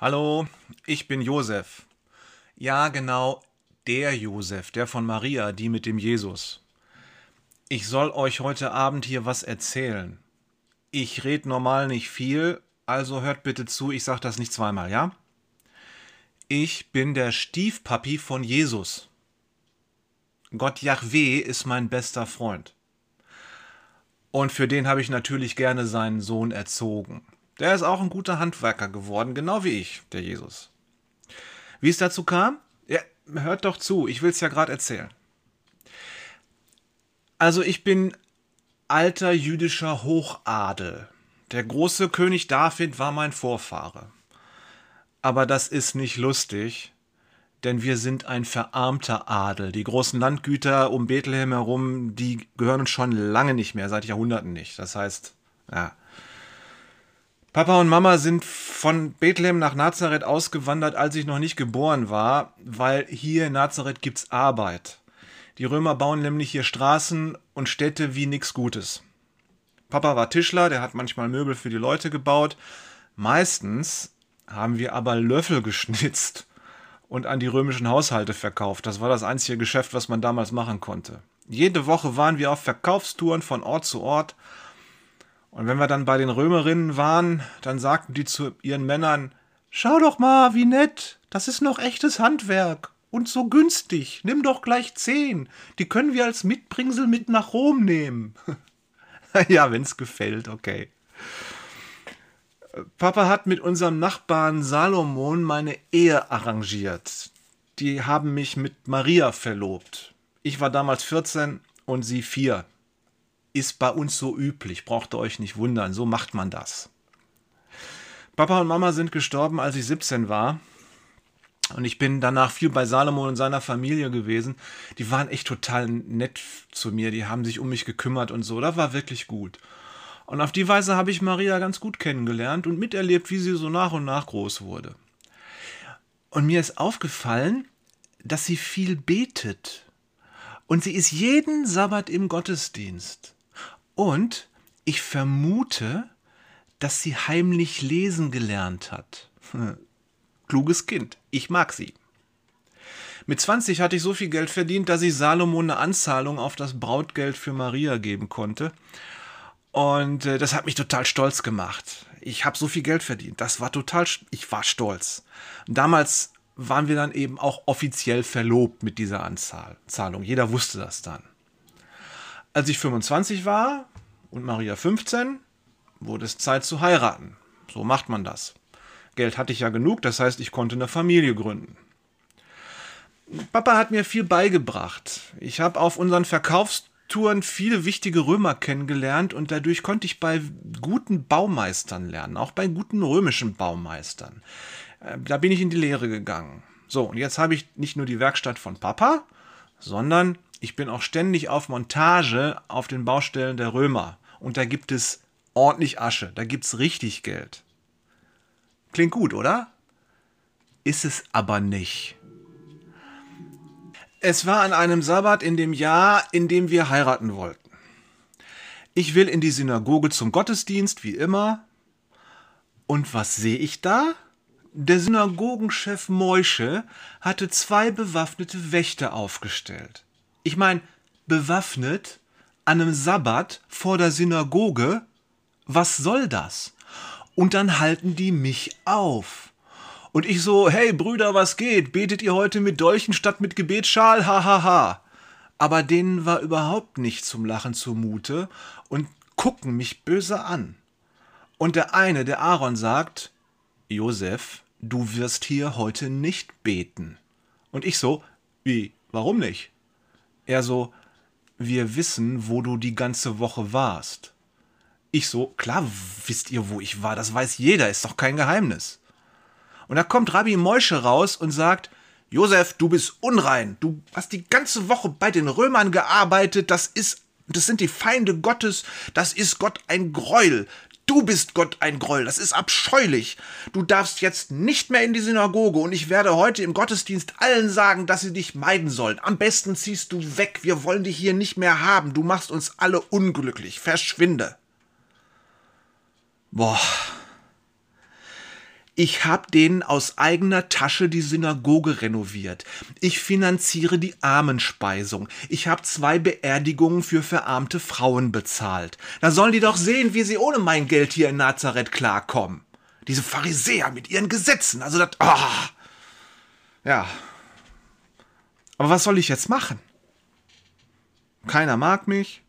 Hallo, ich bin Josef. Ja, genau, der Josef, der von Maria, die mit dem Jesus. Ich soll euch heute Abend hier was erzählen. Ich red normal nicht viel, also hört bitte zu, ich sag das nicht zweimal, ja? Ich bin der Stiefpapi von Jesus. Gott Yahweh ist mein bester Freund. Und für den habe ich natürlich gerne seinen Sohn erzogen. Der ist auch ein guter Handwerker geworden, genau wie ich, der Jesus. Wie es dazu kam? Ja, hört doch zu, ich will es ja gerade erzählen. Also ich bin alter jüdischer Hochadel. Der große König David war mein Vorfahre. Aber das ist nicht lustig, denn wir sind ein verarmter Adel. Die großen Landgüter um Bethlehem herum, die gehören uns schon lange nicht mehr, seit Jahrhunderten nicht. Das heißt, ja. Papa und Mama sind von Bethlehem nach Nazareth ausgewandert, als ich noch nicht geboren war, weil hier in Nazareth gibt's Arbeit. Die Römer bauen nämlich hier Straßen und Städte wie nix Gutes. Papa war Tischler, der hat manchmal Möbel für die Leute gebaut. Meistens haben wir aber Löffel geschnitzt und an die römischen Haushalte verkauft. Das war das einzige Geschäft, was man damals machen konnte. Jede Woche waren wir auf Verkaufstouren von Ort zu Ort. Und wenn wir dann bei den Römerinnen waren, dann sagten die zu ihren Männern, Schau doch mal, wie nett, das ist noch echtes Handwerk und so günstig, nimm doch gleich zehn, die können wir als Mitbringsel mit nach Rom nehmen. ja, wenn's gefällt, okay. Papa hat mit unserem Nachbarn Salomon meine Ehe arrangiert. Die haben mich mit Maria verlobt. Ich war damals 14 und sie 4. Ist bei uns so üblich, braucht ihr euch nicht wundern, so macht man das. Papa und Mama sind gestorben, als ich 17 war. Und ich bin danach viel bei Salomon und seiner Familie gewesen. Die waren echt total nett zu mir, die haben sich um mich gekümmert und so. Das war wirklich gut. Und auf die Weise habe ich Maria ganz gut kennengelernt und miterlebt, wie sie so nach und nach groß wurde. Und mir ist aufgefallen, dass sie viel betet. Und sie ist jeden Sabbat im Gottesdienst. Und ich vermute, dass sie heimlich lesen gelernt hat. Kluges Kind. Ich mag sie. Mit 20 hatte ich so viel Geld verdient, dass ich Salomon eine Anzahlung auf das Brautgeld für Maria geben konnte. Und äh, das hat mich total stolz gemacht. Ich habe so viel Geld verdient. Das war total, ich war stolz. Damals waren wir dann eben auch offiziell verlobt mit dieser Anzahlung. Jeder wusste das dann. Als ich 25 war und Maria 15, wurde es Zeit zu heiraten. So macht man das. Geld hatte ich ja genug, das heißt, ich konnte eine Familie gründen. Papa hat mir viel beigebracht. Ich habe auf unseren Verkaufs Touren viele wichtige Römer kennengelernt und dadurch konnte ich bei guten Baumeistern lernen, auch bei guten römischen Baumeistern. Äh, da bin ich in die Lehre gegangen. So, und jetzt habe ich nicht nur die Werkstatt von Papa, sondern ich bin auch ständig auf Montage auf den Baustellen der Römer. Und da gibt es ordentlich Asche, da gibt es richtig Geld. Klingt gut, oder? Ist es aber nicht. Es war an einem Sabbat in dem Jahr, in dem wir heiraten wollten. Ich will in die Synagoge zum Gottesdienst, wie immer. Und was sehe ich da? Der Synagogenchef Moische hatte zwei bewaffnete Wächter aufgestellt. Ich meine, bewaffnet an einem Sabbat vor der Synagoge? Was soll das? Und dann halten die mich auf. Und ich so, hey Brüder, was geht? Betet ihr heute mit Dolchen statt mit Gebetsschal? Hahaha. Ha, ha. Aber denen war überhaupt nicht zum Lachen zumute und gucken mich böse an. Und der eine, der Aaron, sagt, Josef, du wirst hier heute nicht beten. Und ich so, wie, warum nicht? Er so, wir wissen, wo du die ganze Woche warst. Ich so, klar wisst ihr, wo ich war, das weiß jeder, ist doch kein Geheimnis. Und da kommt Rabbi Moische raus und sagt, Josef, du bist unrein. Du hast die ganze Woche bei den Römern gearbeitet. Das ist, das sind die Feinde Gottes. Das ist Gott ein Gräuel. Du bist Gott ein Gräuel. Das ist abscheulich. Du darfst jetzt nicht mehr in die Synagoge und ich werde heute im Gottesdienst allen sagen, dass sie dich meiden sollen. Am besten ziehst du weg. Wir wollen dich hier nicht mehr haben. Du machst uns alle unglücklich. Verschwinde. Boah. Ich habe denen aus eigener Tasche die Synagoge renoviert. Ich finanziere die Armenspeisung. Ich habe zwei Beerdigungen für verarmte Frauen bezahlt. Da sollen die doch sehen, wie sie ohne mein Geld hier in Nazareth klarkommen. Diese Pharisäer mit ihren Gesetzen. Also das. Oh. Ja. Aber was soll ich jetzt machen? Keiner mag mich.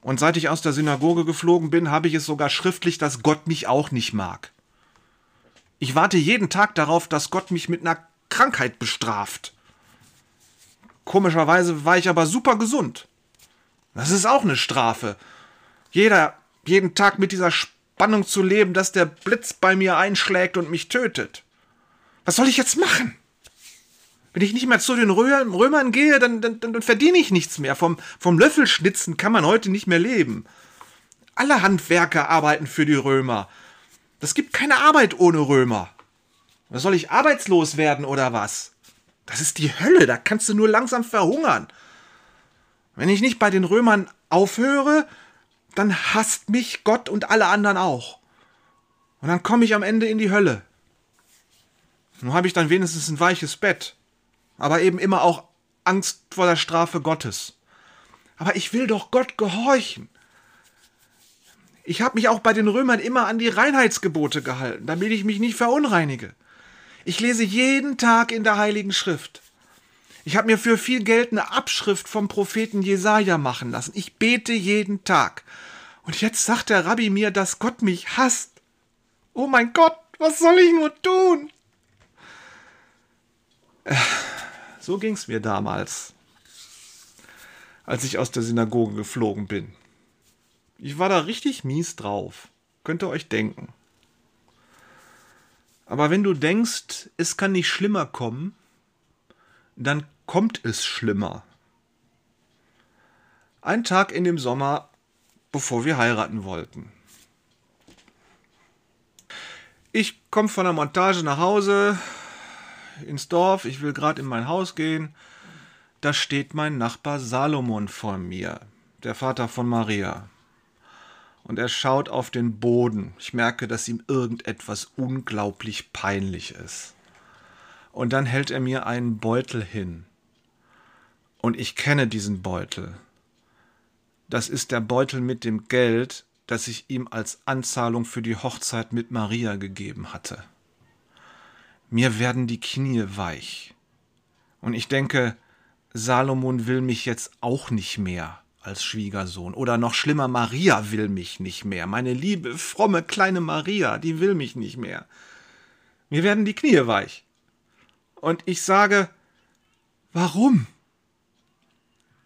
Und seit ich aus der Synagoge geflogen bin, habe ich es sogar schriftlich, dass Gott mich auch nicht mag. Ich warte jeden Tag darauf, dass Gott mich mit einer Krankheit bestraft. Komischerweise war ich aber super gesund. Das ist auch eine Strafe. Jeder, jeden Tag mit dieser Spannung zu leben, dass der Blitz bei mir einschlägt und mich tötet. Was soll ich jetzt machen? Wenn ich nicht mehr zu den Römern gehe, dann, dann, dann verdiene ich nichts mehr. Vom, vom Löffelschnitzen kann man heute nicht mehr leben. Alle Handwerker arbeiten für die Römer. Es gibt keine Arbeit ohne Römer. Was soll ich arbeitslos werden oder was? Das ist die Hölle, da kannst du nur langsam verhungern. Wenn ich nicht bei den Römern aufhöre, dann hasst mich Gott und alle anderen auch. Und dann komme ich am Ende in die Hölle. Nun habe ich dann wenigstens ein weiches Bett, aber eben immer auch Angst vor der Strafe Gottes. Aber ich will doch Gott gehorchen. Ich habe mich auch bei den Römern immer an die Reinheitsgebote gehalten, damit ich mich nicht verunreinige. Ich lese jeden Tag in der Heiligen Schrift. Ich habe mir für viel Geld eine Abschrift vom Propheten Jesaja machen lassen. Ich bete jeden Tag. Und jetzt sagt der Rabbi mir, dass Gott mich hasst. Oh mein Gott, was soll ich nur tun? Äh, so ging's mir damals, als ich aus der Synagoge geflogen bin. Ich war da richtig mies drauf. Könnt ihr euch denken. Aber wenn du denkst, es kann nicht schlimmer kommen, dann kommt es schlimmer. Ein Tag in dem Sommer, bevor wir heiraten wollten. Ich komme von der Montage nach Hause ins Dorf, ich will gerade in mein Haus gehen. Da steht mein Nachbar Salomon vor mir, der Vater von Maria und er schaut auf den Boden. Ich merke, dass ihm irgendetwas unglaublich peinlich ist. Und dann hält er mir einen Beutel hin. Und ich kenne diesen Beutel. Das ist der Beutel mit dem Geld, das ich ihm als Anzahlung für die Hochzeit mit Maria gegeben hatte. Mir werden die Knie weich. Und ich denke, Salomon will mich jetzt auch nicht mehr als Schwiegersohn. Oder noch schlimmer, Maria will mich nicht mehr. Meine liebe, fromme kleine Maria, die will mich nicht mehr. Mir werden die Knie weich. Und ich sage, warum?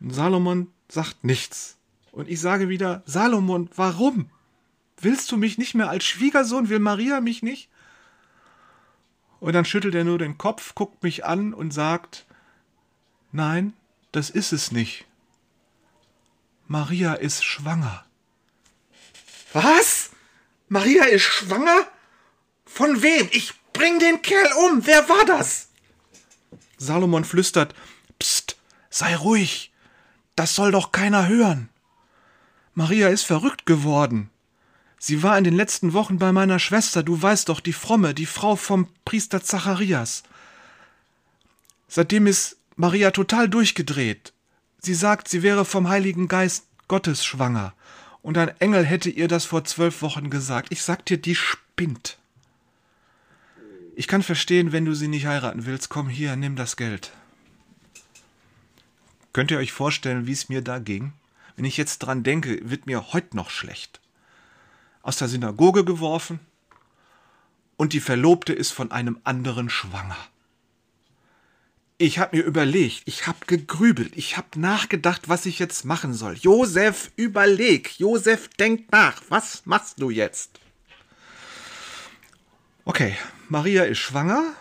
Und Salomon sagt nichts. Und ich sage wieder, Salomon, warum? Willst du mich nicht mehr als Schwiegersohn? Will Maria mich nicht? Und dann schüttelt er nur den Kopf, guckt mich an und sagt, nein, das ist es nicht. Maria ist schwanger. Was? Maria ist schwanger? Von wem? Ich bring den Kerl um. Wer war das? Salomon flüstert. Psst, sei ruhig. Das soll doch keiner hören. Maria ist verrückt geworden. Sie war in den letzten Wochen bei meiner Schwester, du weißt doch, die Fromme, die Frau vom Priester Zacharias. Seitdem ist Maria total durchgedreht. Sie sagt, sie wäre vom Heiligen Geist Gottes schwanger. Und ein Engel hätte ihr das vor zwölf Wochen gesagt. Ich sag dir, die spinnt. Ich kann verstehen, wenn du sie nicht heiraten willst. Komm hier, nimm das Geld. Könnt ihr euch vorstellen, wie es mir da ging? Wenn ich jetzt dran denke, wird mir heute noch schlecht. Aus der Synagoge geworfen und die Verlobte ist von einem anderen schwanger. Ich habe mir überlegt, ich habe gegrübelt, ich habe nachgedacht, was ich jetzt machen soll. Josef, überleg, Josef, denk nach, was machst du jetzt? Okay, Maria ist schwanger.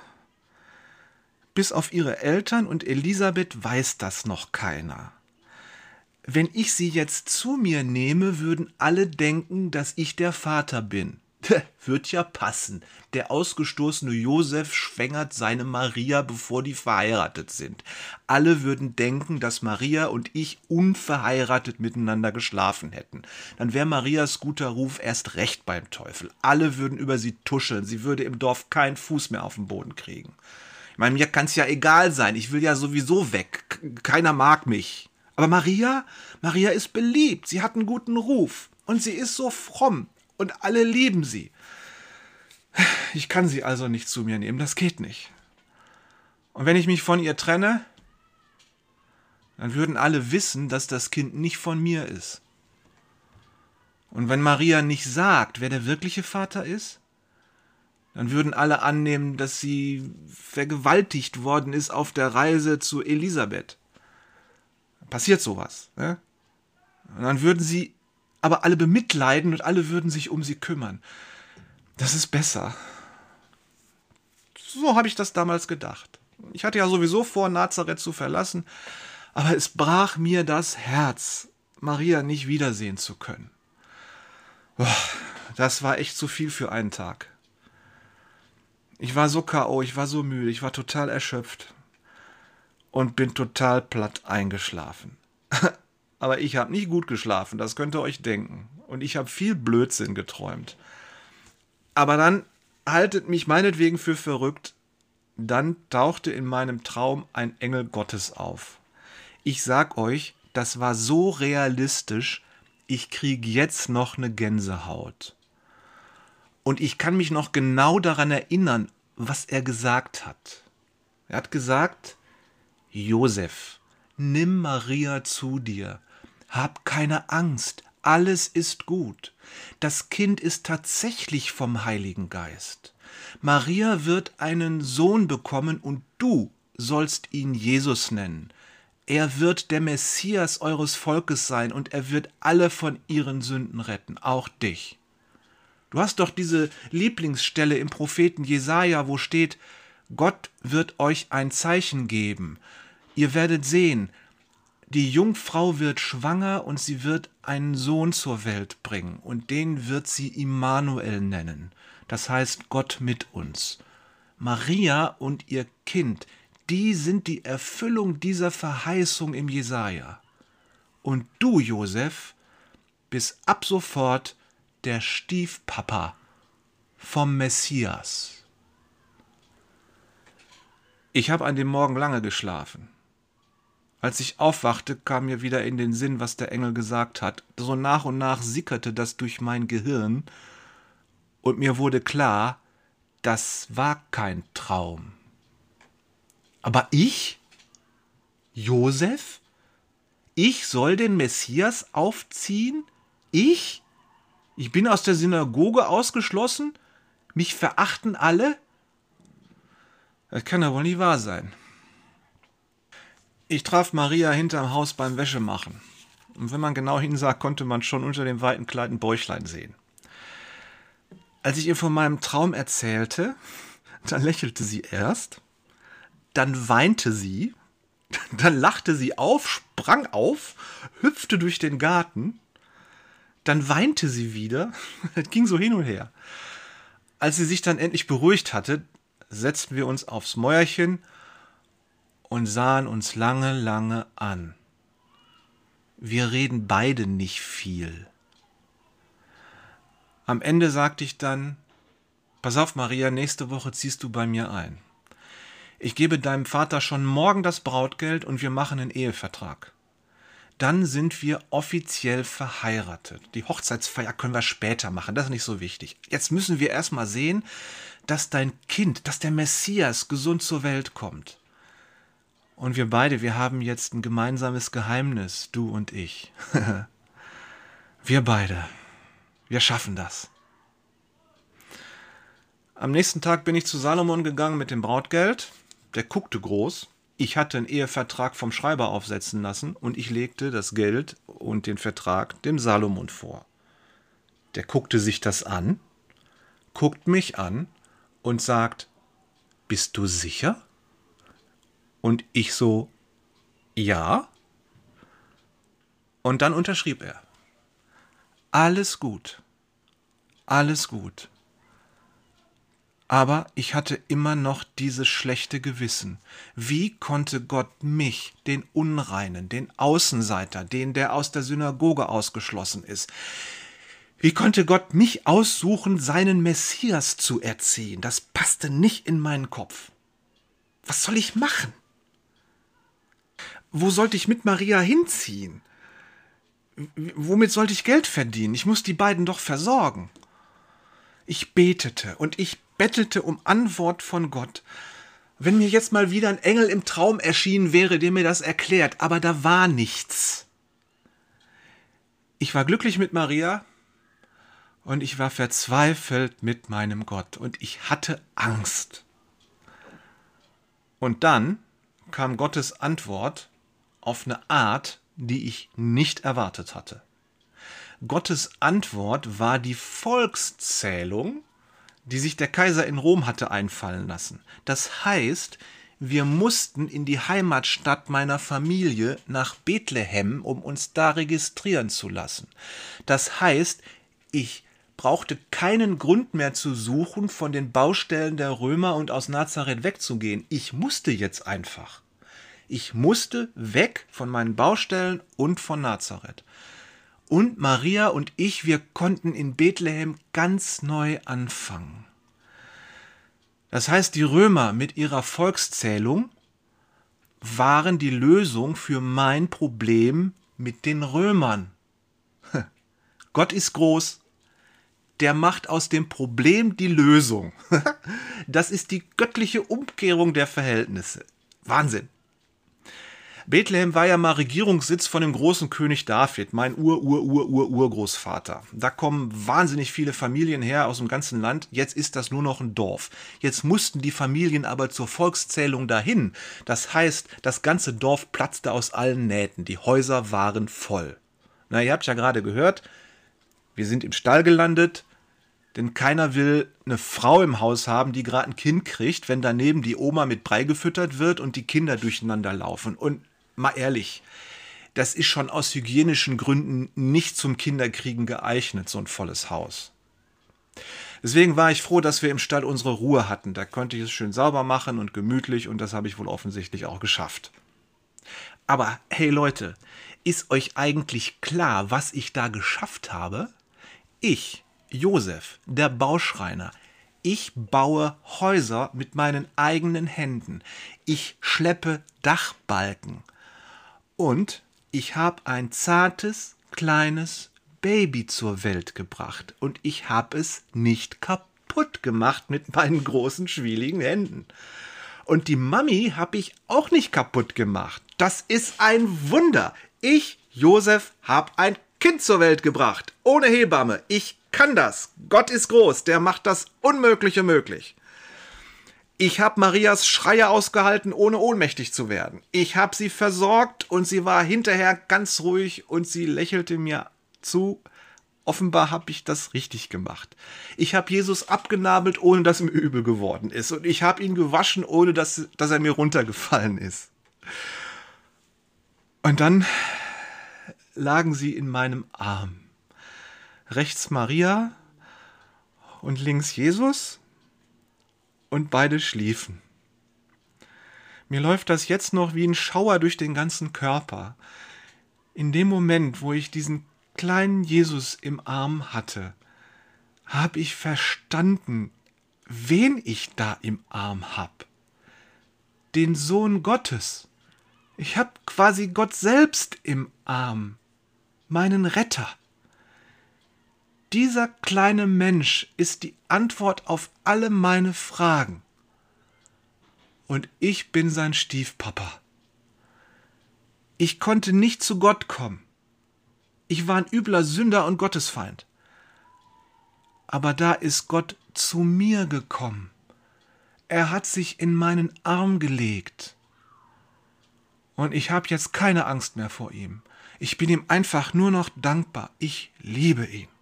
Bis auf ihre Eltern und Elisabeth weiß das noch keiner. Wenn ich sie jetzt zu mir nehme, würden alle denken, dass ich der Vater bin. Wird ja passen. Der ausgestoßene Josef schwängert seine Maria, bevor die verheiratet sind. Alle würden denken, dass Maria und ich unverheiratet miteinander geschlafen hätten. Dann wäre Marias guter Ruf erst recht beim Teufel. Alle würden über sie tuscheln. Sie würde im Dorf keinen Fuß mehr auf den Boden kriegen. Ich meine, mir kann es ja egal sein. Ich will ja sowieso weg. Keiner mag mich. Aber Maria, Maria ist beliebt. Sie hat einen guten Ruf. Und sie ist so fromm und alle lieben sie. Ich kann sie also nicht zu mir nehmen, das geht nicht. Und wenn ich mich von ihr trenne, dann würden alle wissen, dass das Kind nicht von mir ist. Und wenn Maria nicht sagt, wer der wirkliche Vater ist, dann würden alle annehmen, dass sie vergewaltigt worden ist auf der Reise zu Elisabeth. Passiert sowas. Ne? Und dann würden sie aber alle bemitleiden und alle würden sich um sie kümmern. Das ist besser. So habe ich das damals gedacht. Ich hatte ja sowieso vor, Nazareth zu verlassen, aber es brach mir das Herz, Maria nicht wiedersehen zu können. Das war echt zu viel für einen Tag. Ich war so K.O., ich war so müde, ich war total erschöpft und bin total platt eingeschlafen. aber ich habe nicht gut geschlafen, das könnt ihr euch denken. Und ich habe viel Blödsinn geträumt. Aber dann haltet mich meinetwegen für verrückt, dann tauchte in meinem Traum ein Engel Gottes auf. Ich sag euch, das war so realistisch, ich krieg jetzt noch eine Gänsehaut. Und ich kann mich noch genau daran erinnern, was er gesagt hat. Er hat gesagt, Josef, nimm Maria zu dir, hab keine Angst, alles ist gut. Das Kind ist tatsächlich vom Heiligen Geist. Maria wird einen Sohn bekommen und du sollst ihn Jesus nennen. Er wird der Messias eures Volkes sein und er wird alle von ihren Sünden retten, auch dich. Du hast doch diese Lieblingsstelle im Propheten Jesaja, wo steht: Gott wird euch ein Zeichen geben. Ihr werdet sehen, die Jungfrau wird schwanger und sie wird einen Sohn zur Welt bringen und den wird sie Immanuel nennen. Das heißt Gott mit uns. Maria und ihr Kind, die sind die Erfüllung dieser Verheißung im Jesaja. Und du, Josef, bist ab sofort der Stiefpapa vom Messias. Ich habe an dem Morgen lange geschlafen. Als ich aufwachte, kam mir wieder in den Sinn, was der Engel gesagt hat. So nach und nach sickerte das durch mein Gehirn, und mir wurde klar, das war kein Traum. Aber ich? Josef? Ich soll den Messias aufziehen? Ich? Ich bin aus der Synagoge ausgeschlossen? Mich verachten alle? Das kann ja wohl nicht wahr sein. Ich traf Maria hinterm Haus beim Wäschemachen. Und wenn man genau hinsah, konnte man schon unter dem weiten Kleid ein Bäuchlein sehen. Als ich ihr von meinem Traum erzählte, dann lächelte sie erst, dann weinte sie, dann lachte sie auf, sprang auf, hüpfte durch den Garten, dann weinte sie wieder, es ging so hin und her. Als sie sich dann endlich beruhigt hatte, setzten wir uns aufs Mäuerchen und sahen uns lange, lange an. Wir reden beide nicht viel. Am Ende sagte ich dann, Pass auf, Maria, nächste Woche ziehst du bei mir ein. Ich gebe deinem Vater schon morgen das Brautgeld und wir machen einen Ehevertrag. Dann sind wir offiziell verheiratet. Die Hochzeitsfeier können wir später machen, das ist nicht so wichtig. Jetzt müssen wir erstmal sehen, dass dein Kind, dass der Messias gesund zur Welt kommt. Und wir beide, wir haben jetzt ein gemeinsames Geheimnis, du und ich. wir beide. Wir schaffen das. Am nächsten Tag bin ich zu Salomon gegangen mit dem Brautgeld. Der guckte groß. Ich hatte einen Ehevertrag vom Schreiber aufsetzen lassen und ich legte das Geld und den Vertrag dem Salomon vor. Der guckte sich das an, guckt mich an und sagt, Bist du sicher? Und ich so, ja. Und dann unterschrieb er. Alles gut. Alles gut. Aber ich hatte immer noch dieses schlechte Gewissen. Wie konnte Gott mich, den Unreinen, den Außenseiter, den, der aus der Synagoge ausgeschlossen ist, wie konnte Gott mich aussuchen, seinen Messias zu erziehen? Das passte nicht in meinen Kopf. Was soll ich machen? Wo sollte ich mit Maria hinziehen? Womit sollte ich Geld verdienen? Ich muss die beiden doch versorgen. Ich betete und ich bettelte um Antwort von Gott. Wenn mir jetzt mal wieder ein Engel im Traum erschienen wäre, der mir das erklärt, aber da war nichts. Ich war glücklich mit Maria und ich war verzweifelt mit meinem Gott und ich hatte Angst. Und dann kam Gottes Antwort auf eine Art, die ich nicht erwartet hatte. Gottes Antwort war die Volkszählung die sich der Kaiser in Rom hatte einfallen lassen. Das heißt, wir mussten in die Heimatstadt meiner Familie nach Bethlehem, um uns da registrieren zu lassen. Das heißt, ich brauchte keinen Grund mehr zu suchen, von den Baustellen der Römer und aus Nazareth wegzugehen. Ich musste jetzt einfach. Ich musste weg von meinen Baustellen und von Nazareth. Und Maria und ich, wir konnten in Bethlehem ganz neu anfangen. Das heißt, die Römer mit ihrer Volkszählung waren die Lösung für mein Problem mit den Römern. Gott ist groß. Der macht aus dem Problem die Lösung. Das ist die göttliche Umkehrung der Verhältnisse. Wahnsinn. Bethlehem war ja mal Regierungssitz von dem großen König David, mein Ur-Ur-Ur-Ur-Urgroßvater. Da kommen wahnsinnig viele Familien her aus dem ganzen Land. Jetzt ist das nur noch ein Dorf. Jetzt mussten die Familien aber zur Volkszählung dahin. Das heißt, das ganze Dorf platzte aus allen Nähten. Die Häuser waren voll. Na, ihr habt ja gerade gehört, wir sind im Stall gelandet, denn keiner will eine Frau im Haus haben, die gerade ein Kind kriegt, wenn daneben die Oma mit Brei gefüttert wird und die Kinder durcheinander laufen. Und mal ehrlich, das ist schon aus hygienischen Gründen nicht zum Kinderkriegen geeignet, so ein volles Haus. Deswegen war ich froh, dass wir im Stall unsere Ruhe hatten. Da konnte ich es schön sauber machen und gemütlich und das habe ich wohl offensichtlich auch geschafft. Aber hey Leute, ist euch eigentlich klar, was ich da geschafft habe? Ich, Josef, der Bauschreiner, ich baue Häuser mit meinen eigenen Händen. Ich schleppe Dachbalken. Und ich habe ein zartes, kleines Baby zur Welt gebracht und ich habe es nicht kaputt gemacht mit meinen großen, schwieligen Händen. Und die Mami habe ich auch nicht kaputt gemacht. Das ist ein Wunder. Ich, Josef, habe ein Kind zur Welt gebracht. Ohne Hebamme. Ich kann das. Gott ist groß. Der macht das Unmögliche möglich. Ich habe Marias Schreie ausgehalten, ohne ohnmächtig zu werden. Ich habe sie versorgt und sie war hinterher ganz ruhig und sie lächelte mir zu. Offenbar habe ich das richtig gemacht. Ich habe Jesus abgenabelt, ohne dass ihm übel geworden ist. Und ich habe ihn gewaschen, ohne dass, dass er mir runtergefallen ist. Und dann lagen sie in meinem Arm. Rechts Maria und links Jesus und beide schliefen. Mir läuft das jetzt noch wie ein Schauer durch den ganzen Körper. In dem Moment, wo ich diesen kleinen Jesus im Arm hatte, habe ich verstanden, wen ich da im Arm hab. Den Sohn Gottes. Ich hab quasi Gott selbst im Arm, meinen Retter. Dieser kleine Mensch ist die Antwort auf alle meine Fragen. Und ich bin sein Stiefpapa. Ich konnte nicht zu Gott kommen. Ich war ein übler Sünder und Gottesfeind. Aber da ist Gott zu mir gekommen. Er hat sich in meinen Arm gelegt. Und ich habe jetzt keine Angst mehr vor ihm. Ich bin ihm einfach nur noch dankbar. Ich liebe ihn.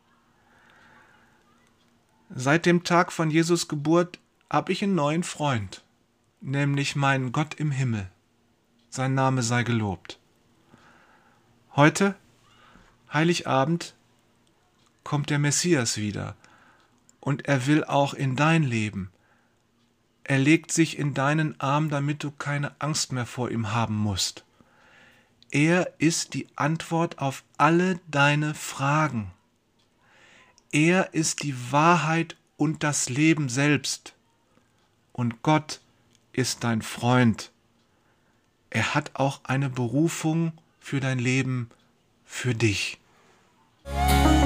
Seit dem Tag von Jesus Geburt habe ich einen neuen Freund, nämlich meinen Gott im Himmel. Sein Name sei gelobt. Heute, Heiligabend, kommt der Messias wieder und er will auch in dein Leben Er legt sich in deinen Arm, damit du keine Angst mehr vor ihm haben musst. Er ist die Antwort auf alle deine Fragen. Er ist die Wahrheit und das Leben selbst. Und Gott ist dein Freund. Er hat auch eine Berufung für dein Leben, für dich. Musik